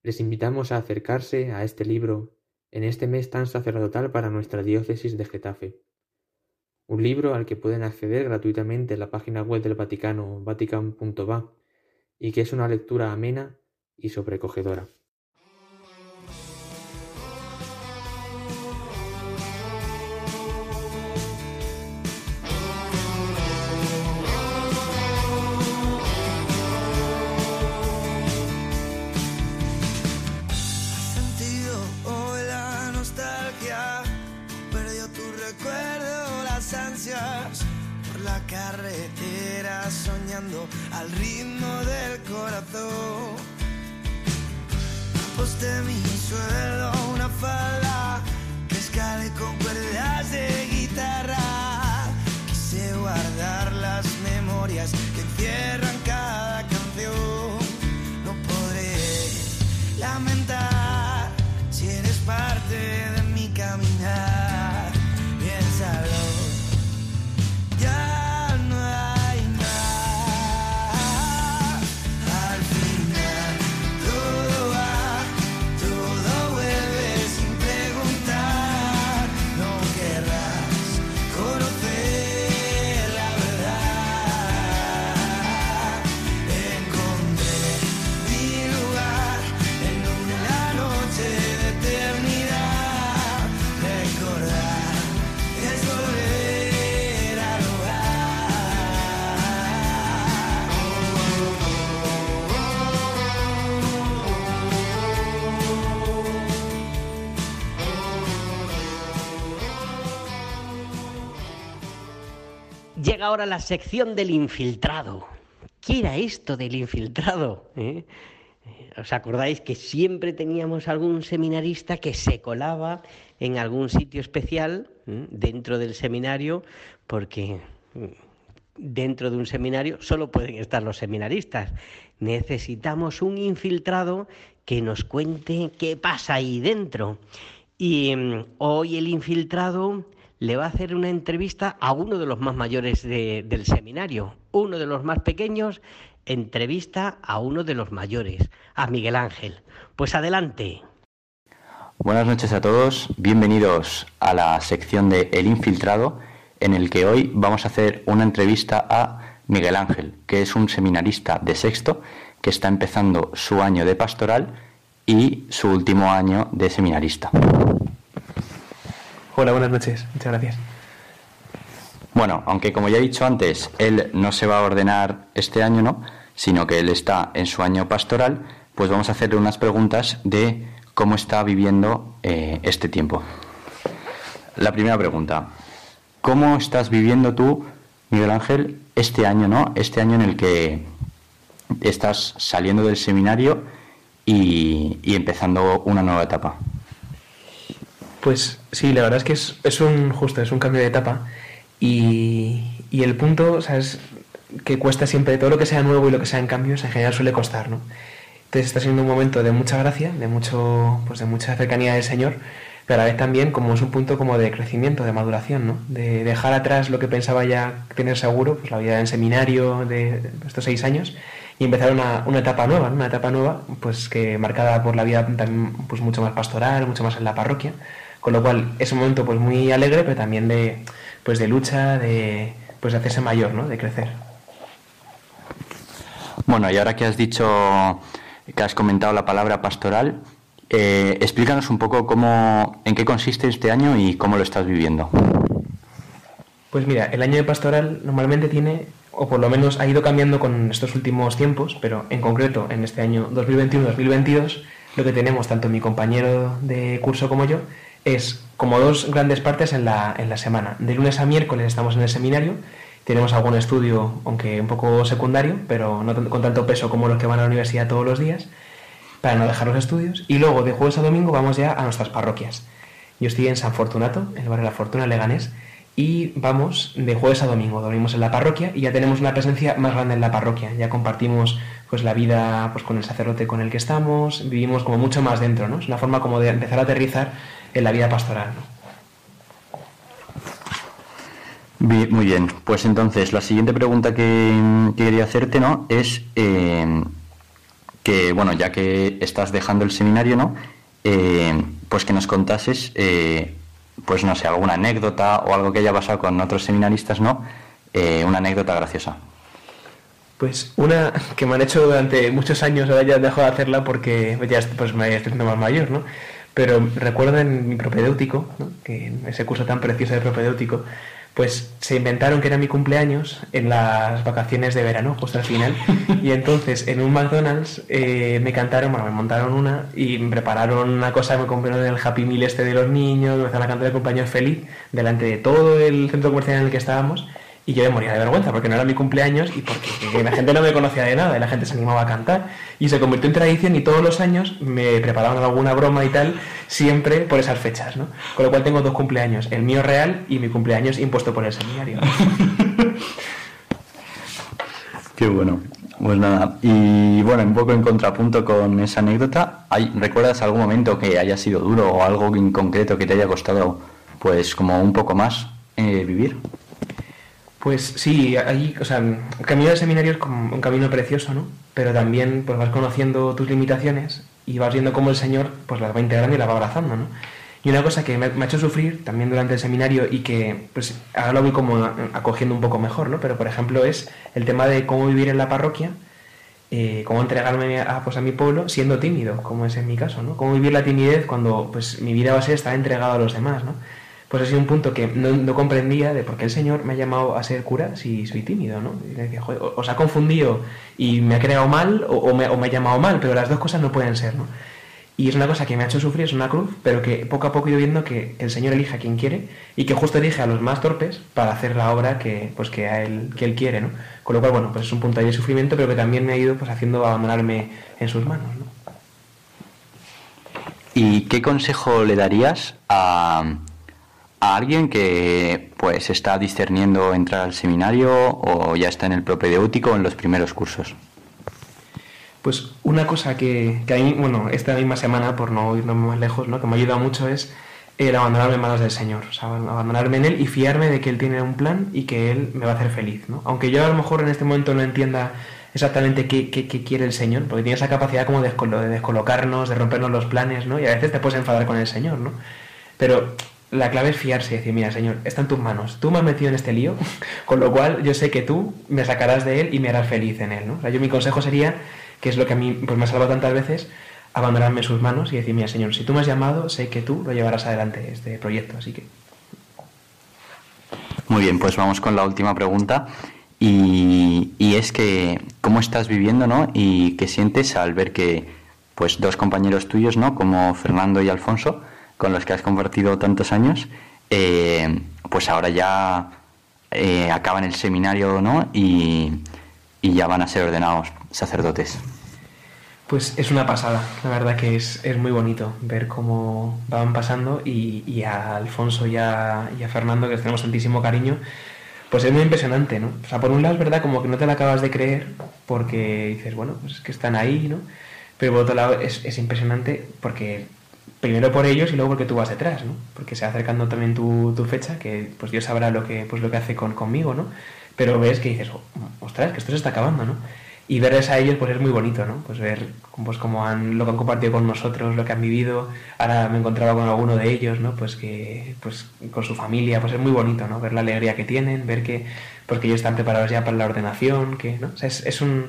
les invitamos a acercarse a este libro en este mes tan sacerdotal para nuestra diócesis de Getafe. Un libro al que pueden acceder gratuitamente en la página web del Vaticano, vatican.va, y que es una lectura amena y sobrecogedora. Al ritmo del corazón. Aposté mi suelo una falda que escale con cuerdas de guitarra. Quise guardar las memorias Ahora la sección del infiltrado. ¿Qué era esto del infiltrado? ¿Eh? ¿Os acordáis que siempre teníamos algún seminarista que se colaba en algún sitio especial dentro del seminario? Porque dentro de un seminario solo pueden estar los seminaristas. Necesitamos un infiltrado que nos cuente qué pasa ahí dentro. Y mm, hoy el infiltrado le va a hacer una entrevista a uno de los más mayores del seminario, uno de los más pequeños, entrevista a uno de los mayores, a Miguel Ángel. Pues adelante. Buenas noches a todos, bienvenidos a la sección de El Infiltrado, en el que hoy vamos a hacer una entrevista a Miguel Ángel, que es un seminarista de sexto que está empezando su año de pastoral y su último año de seminarista. Hola, buenas noches. Muchas gracias. Bueno, aunque como ya he dicho antes, él no se va a ordenar este año, ¿no? Sino que él está en su año pastoral, pues vamos a hacerle unas preguntas de cómo está viviendo eh, este tiempo. La primera pregunta, ¿cómo estás viviendo tú, Miguel Ángel, este año, ¿no? Este año en el que estás saliendo del seminario y empezando una nueva etapa. Pues sí, la verdad es que es, un justo, es un cambio de etapa y, el punto, ¿sabes? que cuesta siempre, todo lo que sea nuevo y lo que sea en cambios en general suele costar, ¿no? Entonces está siendo un momento de mucha gracia, de mucho, pues de mucha cercanía del Señor, pero a la vez también como es un punto como de crecimiento, de maduración, ¿no? De dejar atrás lo que pensaba ya tener seguro, pues la vida en seminario de estos seis años, y empezar una, una etapa nueva, una etapa nueva, pues que marcada por la vida también pues mucho más pastoral, mucho más en la parroquia, con lo cual es un momento pues muy alegre, pero también de, pues de lucha, de, pues de hacerse mayor, ¿no? de crecer. Bueno, y ahora que has dicho, que has comentado la palabra pastoral, eh, explícanos un poco cómo, en qué consiste este año y cómo lo estás viviendo. Pues mira, el año de pastoral normalmente tiene, o por lo menos ha ido cambiando con estos últimos tiempos, pero en concreto en este año 2021-2022, lo que tenemos tanto mi compañero de curso como yo es como dos grandes partes en la, en la semana. De lunes a miércoles estamos en el seminario, tenemos algún estudio, aunque un poco secundario, pero no con tanto peso como los que van a la universidad todos los días, para no dejar los estudios. Y luego de jueves a domingo vamos ya a nuestras parroquias. Yo estoy en San Fortunato, en el barrio de la Fortuna, Leganés, y vamos de jueves a domingo, dormimos en la parroquia y ya tenemos una presencia más grande en la parroquia, ya compartimos pues la vida pues con el sacerdote con el que estamos, vivimos como mucho más dentro, ¿no? Es una forma como de empezar a aterrizar en la vida pastoral. muy bien, pues entonces la siguiente pregunta que, quería hacerte ¿no? es eh, que, bueno, ya que estás dejando el seminario, ¿no? Eh, pues que nos contases, eh, pues no sé, alguna anécdota o algo que haya pasado con otros seminaristas, ¿no? una anécdota graciosa. Pues una que me han hecho durante muchos años, ahora ya dejo de hacerla porque ya pues, me estoy haciendo más mayor, ¿no? Pero recuerdo en mi propedéutico, que en ese curso tan precioso de propedéutico, pues se inventaron que era mi cumpleaños en las vacaciones de verano, justo al final. Y entonces en un McDonald's eh, me cantaron, bueno, me montaron una y me prepararon una cosa, me compraron el Happy Meal este de los niños, me empezaron a cantar el cumpleaños feliz delante de todo el centro comercial en el que estábamos. Y yo me moría de vergüenza porque no era mi cumpleaños y porque la gente no me conocía de nada y la gente se animaba a cantar. Y se convirtió en tradición y todos los años me preparaban alguna broma y tal, siempre por esas fechas, ¿no? Con lo cual tengo dos cumpleaños, el mío real y mi cumpleaños impuesto por el seminario. Qué bueno. Pues nada, y bueno, un poco en contrapunto con esa anécdota, ¿recuerdas algún momento que haya sido duro o algo en concreto que te haya costado, pues como un poco más eh, vivir? Pues sí, ahí, o sea, el camino del seminario es como un camino precioso, ¿no? Pero también pues vas conociendo tus limitaciones y vas viendo cómo el Señor pues las va integrando y las va abrazando, ¿no? Y una cosa que me, ha hecho sufrir también durante el seminario y que pues ahora lo voy como acogiendo un poco mejor, ¿no? Pero por ejemplo es el tema de cómo vivir en la parroquia, eh, cómo entregarme a, pues, a mi pueblo siendo tímido, como es en mi caso, ¿no? Cómo vivir la timidez cuando pues mi vida va a ser estar entregado a los demás, ¿no? Pues ha sido un punto que no, comprendía de por qué el Señor me ha llamado a ser cura si soy tímido, ¿no? Y decía, Joder, os ha confundido y me ha creado mal o, me, ha llamado mal, pero las dos cosas no pueden ser, ¿no? Y es una cosa que me ha hecho sufrir, es una cruz, pero que poco a poco he ido viendo que, el Señor elige a quien quiere y que justo elige a los más torpes para hacer la obra que, pues, que, a él, que él quiere, ¿no? Con lo cual, bueno, pues es un punto ahí de sufrimiento, pero que también me ha ido pues, haciendo abandonarme en sus manos, ¿no? ¿Y qué consejo le darías a, a alguien que pues está discerniendo entrar al seminario o ya está en el propedéutico en los primeros cursos? Pues una cosa que, que a mí, bueno, esta misma semana, por no irnos más lejos, ¿no? que me ha ayudado mucho es el abandonarme en manos del Señor, o sea, abandonarme en Él y fiarme de que Él tiene un plan y que Él me va a hacer feliz. ¿no? Aunque yo a lo mejor en este momento no entienda exactamente qué, qué, quiere el Señor, porque tiene esa capacidad como de, descolocarnos, de rompernos los planes, ¿no? y a veces te puedes enfadar con el Señor, ¿no? Pero la clave es fiarse y decir, mira, Señor, está en tus manos, tú me has metido en este lío, con lo cual yo sé que tú me sacarás de él y me harás feliz en él, ¿no? O sea, yo mi consejo sería que es lo que a mí pues, me ha salvado tantas veces, abandonarme sus manos y decir, mira, Señor, si tú me has llamado, sé que tú lo llevarás adelante este proyecto, así que... Muy bien, pues vamos con la última pregunta. Y, y, es que, ¿cómo estás viviendo, no? Y qué sientes al ver que, pues, dos compañeros tuyos, ¿no? Como Fernando y Alfonso, con los que has compartido tantos años, eh, pues ahora ya eh, acaban el seminario, ¿no? Y, y ya van a ser ordenados sacerdotes? Pues es una pasada, la verdad que es, muy bonito ver cómo van pasando y, a Alfonso y a, Fernando, que les tenemos tantísimo cariño, pues es muy impresionante, ¿no? O sea, por un lado es verdad como que no te la acabas de creer porque dices, bueno, pues es que están ahí, ¿no? Pero por otro lado es, impresionante porque primero por ellos y luego porque tú vas detrás, ¿no? Porque se va acercando también tu, fecha, que pues Dios sabrá lo que, pues lo que hace con, conmigo, ¿no? Pero ves que dices, ostras, que esto se está acabando, ¿no? y verles a ellos pues es muy bonito, ¿no? Pues ver pues cómo han, lo que han compartido con nosotros, lo que han vivido. Ahora me encontraba con alguno de ellos, ¿no? Pues que pues con su familia, pues es muy bonito, ¿no? Ver la alegría que tienen, ver que pues que ellos están preparados ya para la ordenación, que ¿no? es, es un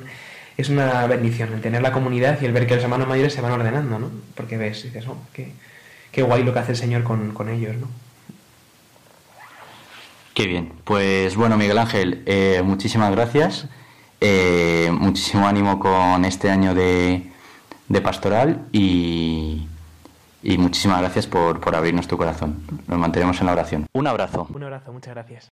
es una bendición el tener la comunidad y el ver que los hermanos mayores se van ordenando, ¿no? Porque ves, dices, oh, qué, qué guay lo que hace el Señor con, con ellos, ¿no? Qué bien. Pues bueno, Miguel Ángel, eh, muchísimas gracias. Eh, muchísimo ánimo con este año de, pastoral y, muchísimas gracias por, por abrirnos tu corazón. Nos mantenemos en la oración. Un abrazo. Un abrazo, muchas gracias.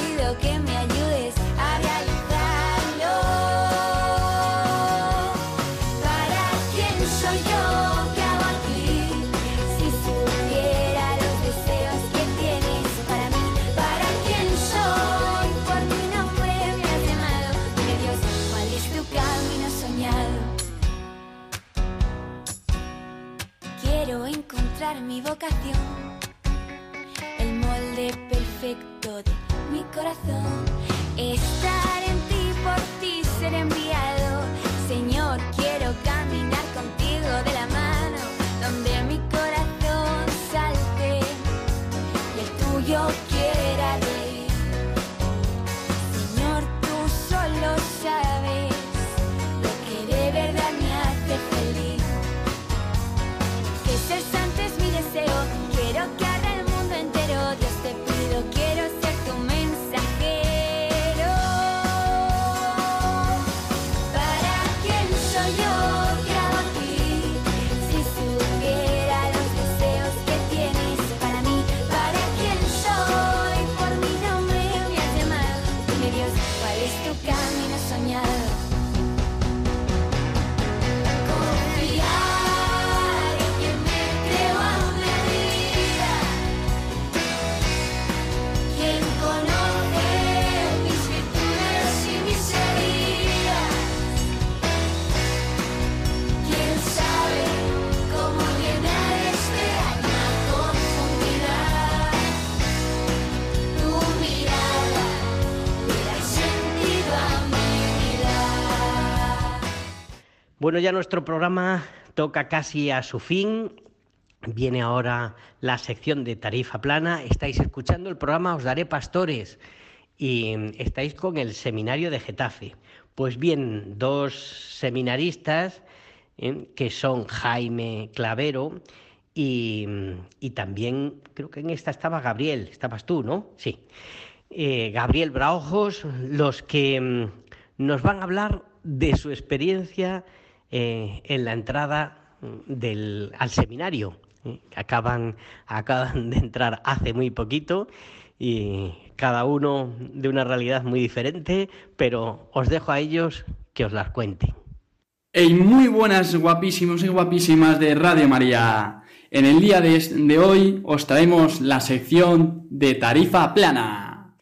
Bueno, ya nuestro programa toca casi a su fin Viene ahora la sección de tarifa plana. Estáis escuchando el programa Os Daré Pastores y estáis con el seminario de Getafe. Pues bien, dos seminaristas ¿eh? que son Jaime Clavero y, y, también creo que en esta estaba Gabriel, estabas tú, ¿no? Sí. Eh, Gabriel Braojos, los que mm, nos van a hablar de su experiencia eh, en la entrada mm, del, al seminario. ¿eh? Acaban, acaban de entrar hace muy poquito y cada uno de una realidad muy diferente, pero os dejo a ellos que os las cuenten. Hey, muy buenas guapísimos y guapísimas de Radio María. En el día de, hoy os traemos la sección de tarifa plana.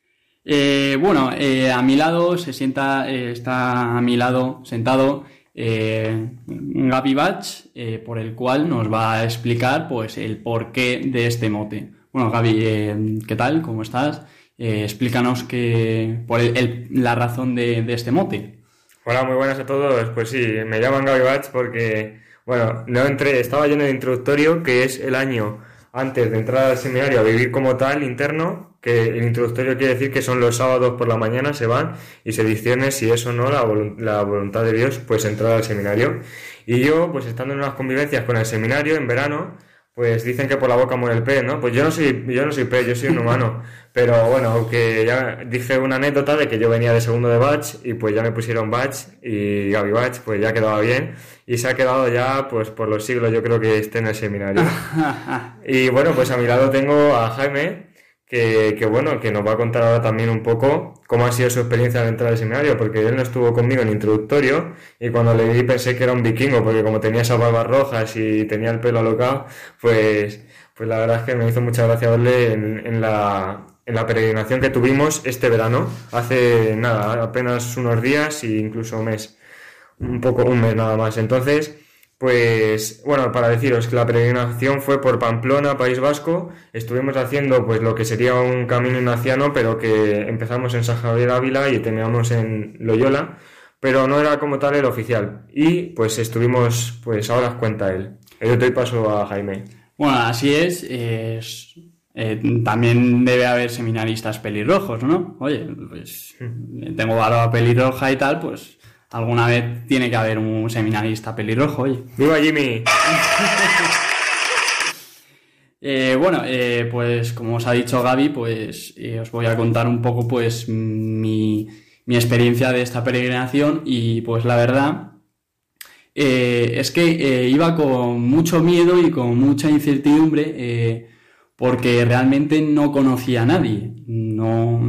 Eh, bueno, a mi lado se sienta, está a mi lado sentado eh, Gaby Bach, eh, por el cual nos va a explicar pues el porqué de este mote. Bueno, Gaby, eh, ¿qué tal? ¿Cómo estás? Eh, explícanos que, por el- el- la razón de, este mote. Hola, muy buenas a todos. Pues sí, me llaman Gaby Bach porque, bueno, no entré, estaba lleno de introductorio, que es el año antes de entrar al seminario a vivir como tal interno, que el introductorio quiere decir que son los sábados por la mañana, se van y se discierne si es o no la, la voluntad de Dios, pues entrar al seminario. Y yo, pues estando en unas convivencias con el seminario en verano, pues dicen que por la boca muere el pez, ¿no? Pues yo no soy, yo no soy pez, yo soy un humano. Pero bueno, aunque ya dije una anécdota de que yo venía de segundo de batch y pues ya me pusieron batch y Gaby batch, pues ya quedaba bien. Y se ha quedado ya, pues por los siglos, yo creo que esté en el seminario. Y bueno, pues a mi lado tengo a Jaime, que, que bueno, que nos va a contar ahora también un poco cómo ha sido su experiencia al entrar al seminario, porque él no estuvo conmigo en introductorio y cuando le vi pensé que era un vikingo, porque como tenía esas barbas rojas y tenía el pelo alocado, pues, pues la verdad es que me hizo mucha gracia verle en, en la, en la peregrinación que tuvimos este verano, hace nada, apenas unos días e incluso un mes, un poco, un mes nada más. Entonces, pues bueno, para deciros que la peregrinación fue por Pamplona, País Vasco. Estuvimos haciendo pues lo que sería un camino ignaciano, pero que empezamos en San Javier Ávila y terminamos en Loyola, pero no era como tal el oficial. Y pues estuvimos, pues ahora os cuenta él. Yo doy paso a Jaime. Bueno, así es. es- eh, también debe haber seminaristas pelirrojos, ¿no? Oye, pues tengo barba pelirroja y tal, pues alguna vez tiene que haber un seminarista pelirrojo, oye. ¡Viva Jimmy! Eh, bueno, eh, pues como os ha dicho Gaby, pues eh, os voy a contar un poco pues mi, mi experiencia de esta peregrinación y pues la verdad es que iba con mucho miedo y con mucha incertidumbre porque realmente no conocía a nadie, no,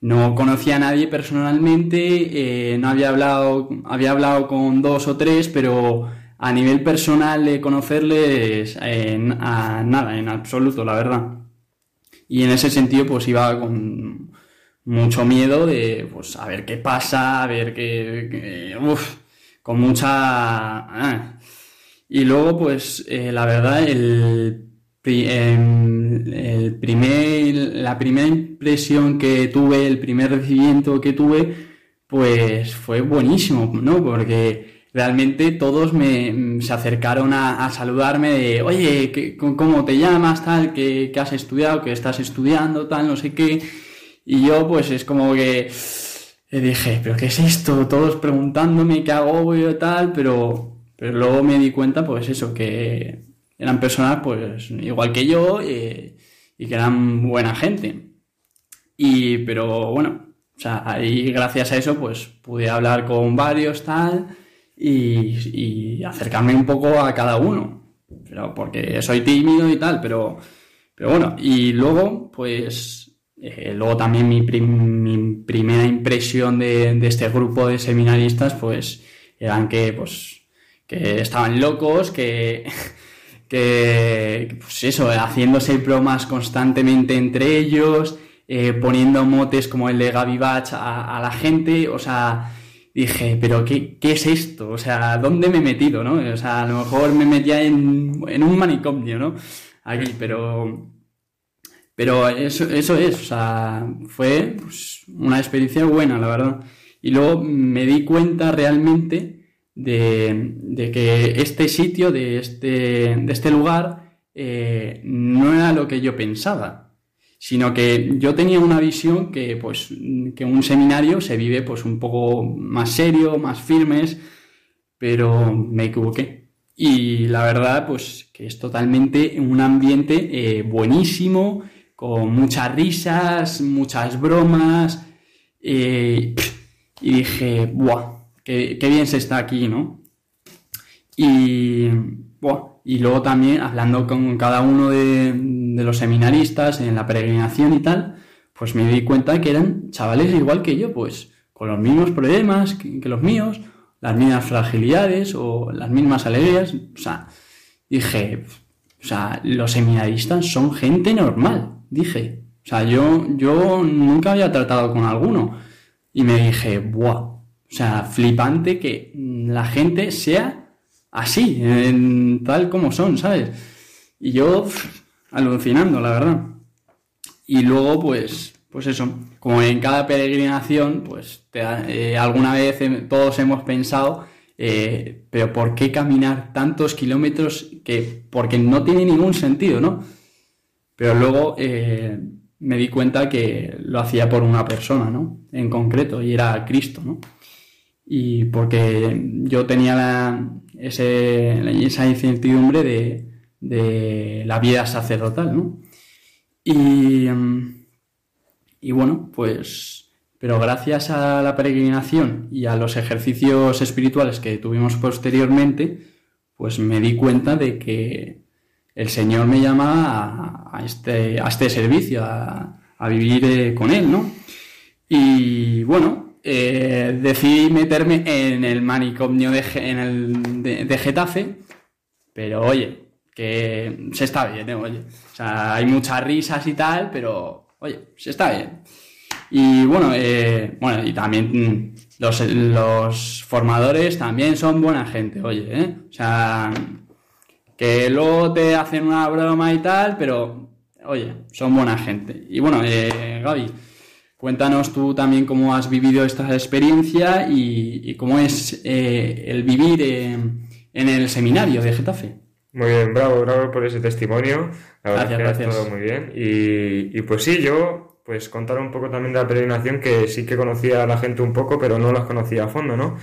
no conocía a nadie personalmente, eh, no había hablado, había hablado con dos o tres, pero a nivel personal de conocerles eh, a nada, en absoluto, la verdad. Y en ese sentido, pues iba con mucho miedo de, pues, a ver qué pasa, a ver qué, qué- con mucha... ah. Y luego, pues, eh, la verdad, el, em, el primer, la primera impresión que tuve, el primer recibimiento que tuve, pues fue buenísimo, ¿no? Porque realmente todos me, se acercaron a, saludarme de, oye, ¿qué- ¿cómo te llamas? Tal, ¿qué, has estudiado? ¿Qué estás estudiando? Tal, no sé qué. Y yo, pues, es como que eh, dije, ¿pero qué es esto? Todos preguntándome qué hago y tal, pero, pero luego me di cuenta, pues eso, que eran personas, pues, igual que yo y que eran buena gente. Y, pero bueno, o sea, ahí gracias a eso, pues, pude hablar con varios, tal, y, acercarme un poco a cada uno. Pero porque soy tímido y tal, pero, pero bueno, y luego, pues, eh, luego también mi, mi primera impresión de, de este grupo de seminaristas, pues, eran que, pues, que estaban locos, que, que, pues eso, haciéndose bromas constantemente entre ellos, eh, poniendo motes como el de Gaby Bach a, la gente, o sea, dije, pero qué, ¿qué es esto? O sea, ¿dónde me he metido, no? O sea, a lo mejor me metía en, en un manicomio, ¿no? Aquí, pero, pero eso, eso es, o sea, fue pues, una experiencia buena, la verdad. Y luego me di cuenta realmente de, que este sitio, de este, de este lugar, eh, no era lo que yo pensaba, sino que yo tenía una visión que, pues, que un seminario se vive pues un poco más serio, más firmes, pero me equivoqué. Y la verdad, pues que es totalmente un ambiente eh, buenísimo, con muchas risas, muchas bromas. eh, y dije, ¡buah! Qué, qué bien se está aquí, ¿no? Y, y luego también hablando con cada uno de, los seminaristas en la peregrinación y tal, pues me di cuenta que eran chavales igual que yo, pues con los mismos problemas que, que los míos, las mismas fragilidades o las mismas alegrías. O sea, dije, o sea, los seminaristas son gente normal, dije. O sea, yo, yo nunca había tratado con alguno. Y me dije, ¡buah! O sea, flipante que la gente sea así, en- tal como son, ¿sabes? Y yo, alucinando, la verdad. Y luego, pues, pues eso, como en cada peregrinación, pues te eh, alguna vez hem- todos hemos pensado, eh, pero ¿por qué caminar tantos kilómetros que, porque no tiene ningún sentido, ¿no? Pero luego eh, me di cuenta que lo hacía por una persona, ¿no? En concreto, y era Cristo, ¿no? Y porque yo tenía esa incertidumbre de, la vida sacerdotal, ¿no? Y, y bueno, pues, pero gracias a la peregrinación y a los ejercicios espirituales que tuvimos posteriormente, pues me di cuenta de que el Señor me llama a, a este, a este servicio, a, a vivir eh, con Él, ¿no? Y bueno, eh, decidí meterme en el manicomio de, en el, de Getafe, pero oye, que se está bien, ¿eh? Oye. O sea, hay muchas risas y tal, pero oye, se está bien. Y bueno, eh, bueno, y también mm, los, los formadores también son buena gente, oye, ¿eh? O sea, que luego te hacen una broma y tal, pero oye, son buena gente. Y bueno, eh, Gaby, cuéntanos tú también cómo has vivido esta experiencia y, y cómo es eh, el vivir eh, en el seminario de Getafe. Muy bien, bravo, bravo por ese testimonio. La verdad Gracias, que gracias. todo muy bien. Y, y pues sí, yo pues contar un poco también de la peregrinación, que sí que conocía a la gente un poco, pero no los conocía a fondo, ¿no?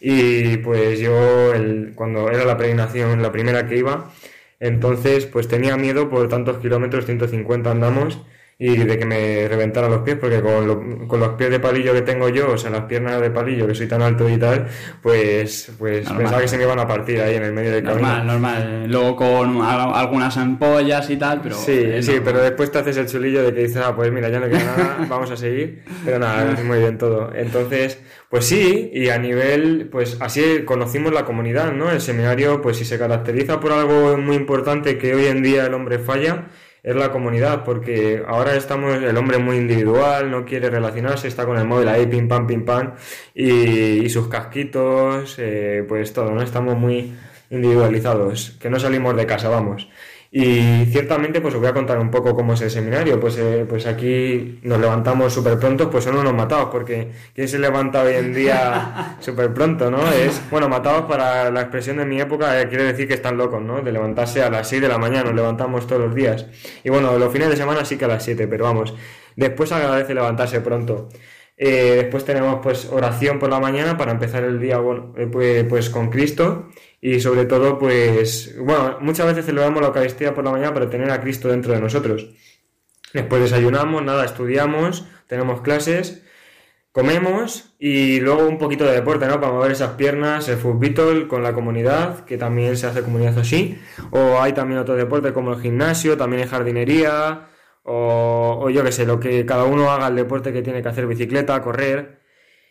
Y pues yo, el, cuando era la peregrinación, la primera que iba, entonces pues tenía miedo por tantos kilómetros, 150 andamos, y de que me reventaran los pies, porque con, lo- con los pies de palillo que tengo yo, o sea, las piernas de palillo, que soy tan alto y tal, pues, pues Normal. pensaba que se me iban a partir ahí en el medio del camino. Normal, normal. Luego con al- algunas ampollas y tal, pero... Sí, eh, sí, no. pero después te haces el chulillo de que dices, ah, pues mira, ya no queda nada, vamos a seguir. Pero nada, es muy bien todo. Entonces, pues sí, y a nivel, pues así conocimos la comunidad, ¿no? El seminario, pues si se caracteriza por algo muy importante que hoy en día el hombre falla, es la comunidad, porque ahora estamos, el hombre muy individual, no quiere relacionarse, está con el móvil ahí, pim pam, pim pam, y, y sus casquitos, eh, pues todo, ¿no? Estamos muy individualizados, que no salimos de casa, vamos. Y ciertamente, pues os voy a contar un poco cómo es el seminario. Pues, eh, pues aquí nos levantamos súper pronto, pues son unos matados, porque ¿quién se levanta hoy en día súper pronto, no? Es, bueno, matados para la expresión de mi época, eh, quiere decir que están locos, ¿no? De levantarse a las 6 de la mañana, nos levantamos todos los días. Y bueno, los fines de semana sí que a las 7, pero vamos, después agradece levantarse pronto. Eh, después tenemos pues oración por la mañana para empezar el día bueno, eh, pues, pues con Cristo y sobre todo pues bueno muchas veces celebramos la Eucaristía por la mañana para tener a Cristo dentro de nosotros. Después desayunamos, nada, estudiamos, tenemos clases, comemos y luego un poquito de deporte, ¿no? Para mover esas piernas, el fútbol con la comunidad, que también se hace comunidad así. O hay también otro deporte como el gimnasio, también hay jardinería, o, o yo qué sé, lo que cada uno haga el deporte que tiene que hacer, bicicleta, correr.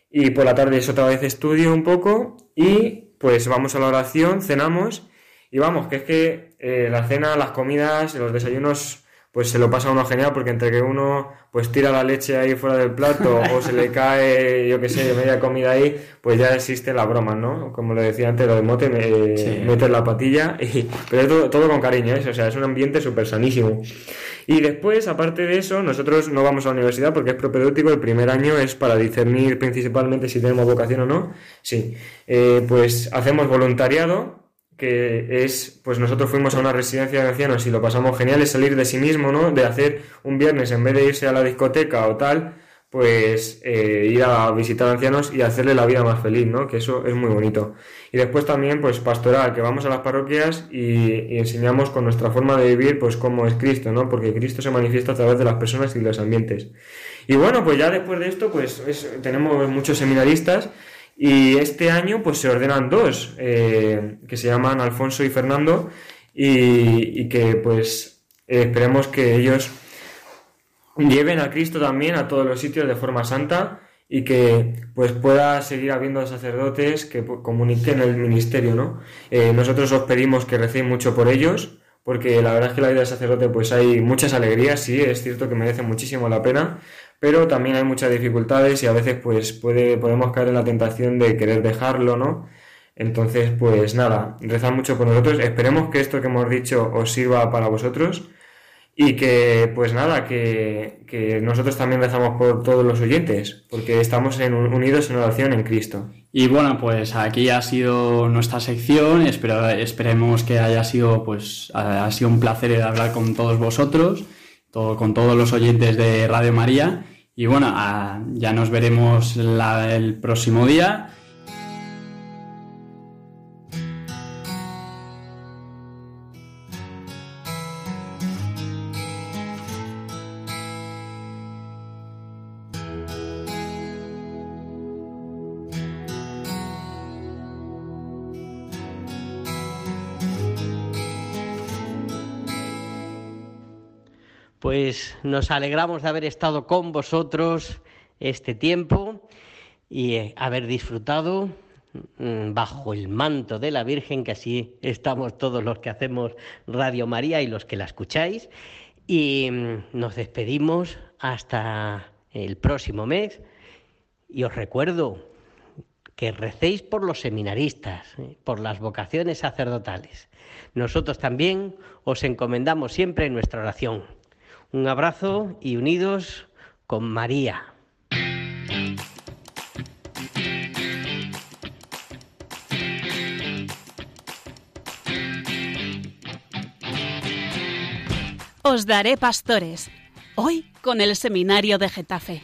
Y por la tarde es otra vez estudio un poco y pues vamos a la oración, cenamos y vamos, que es que eh, la cena, las comidas, los desayunos, pues se lo pasa a uno genial porque entre que uno pues tira la leche ahí fuera del plato o se le cae, yo qué sé, media comida ahí, pues ya existe la broma, ¿no? Como le decía antes, lo de mote, me, Sí. metes la patilla, y, pero es todo, todo con cariño, ¿eh? o sea, es un ambiente súper sanísimo. Y después, aparte de eso, nosotros no vamos a la universidad porque es propedéutico, el primer año es para discernir principalmente si tenemos vocación o no. Sí, Eh, pues hacemos voluntariado, que es, pues nosotros fuimos a una residencia de ancianos y lo pasamos genial, es salir de sí mismo, ¿no? De hacer un viernes en vez de irse a la discoteca o tal, pues eh, ir a visitar ancianos y hacerle la vida más feliz, ¿no? Que eso es muy bonito. Y después también, pues pastoral, que vamos a las parroquias y, enseñamos con nuestra forma de vivir, pues cómo es Cristo, ¿no? Porque Cristo se manifiesta a través de las personas y los ambientes. Y bueno, pues ya después de esto, pues es- tenemos muchos seminaristas y este año, pues se ordenan dos, eh, que se llaman Alfonso y Fernando y, y que pues eh, esperemos que ellos lleven a Cristo también a todos los sitios de forma santa y que pues pueda seguir habiendo sacerdotes que comuniquen el ministerio, ¿no? Eh, nosotros os pedimos que recéis mucho por ellos, porque la verdad es que la vida de sacerdote pues hay muchas alegrías, sí, es cierto que merece muchísimo la pena, pero también hay muchas dificultades y a veces pues puede, podemos caer en la tentación de querer dejarlo, ¿no? Entonces, pues nada, rezad mucho por nosotros, esperemos que esto que hemos dicho os sirva para vosotros y que, pues nada, que, que nosotros también rezamos por todos los oyentes, porque estamos en, unidos en oración en Cristo. Y bueno, pues aquí ha sido nuestra sección. Espero, esperemos que haya sido, pues, ha sido un placer hablar con todos vosotros, todo, con todos los oyentes de Radio María. Y bueno, ah, ya nos veremos la- el próximo día. Pues nos alegramos de haber estado con vosotros este tiempo y eh, haber disfrutado mm, bajo el manto de la Virgen, que así estamos todos los que hacemos Radio María y los que la escucháis. Y mm, nos despedimos hasta el próximo mes. Y os recuerdo que recéis por los seminaristas, ¿eh? por las vocaciones sacerdotales. Nosotros también os encomendamos siempre nuestra oración. Un abrazo y unidos con María. Os daré pastores. Hoy con el seminario de Getafe.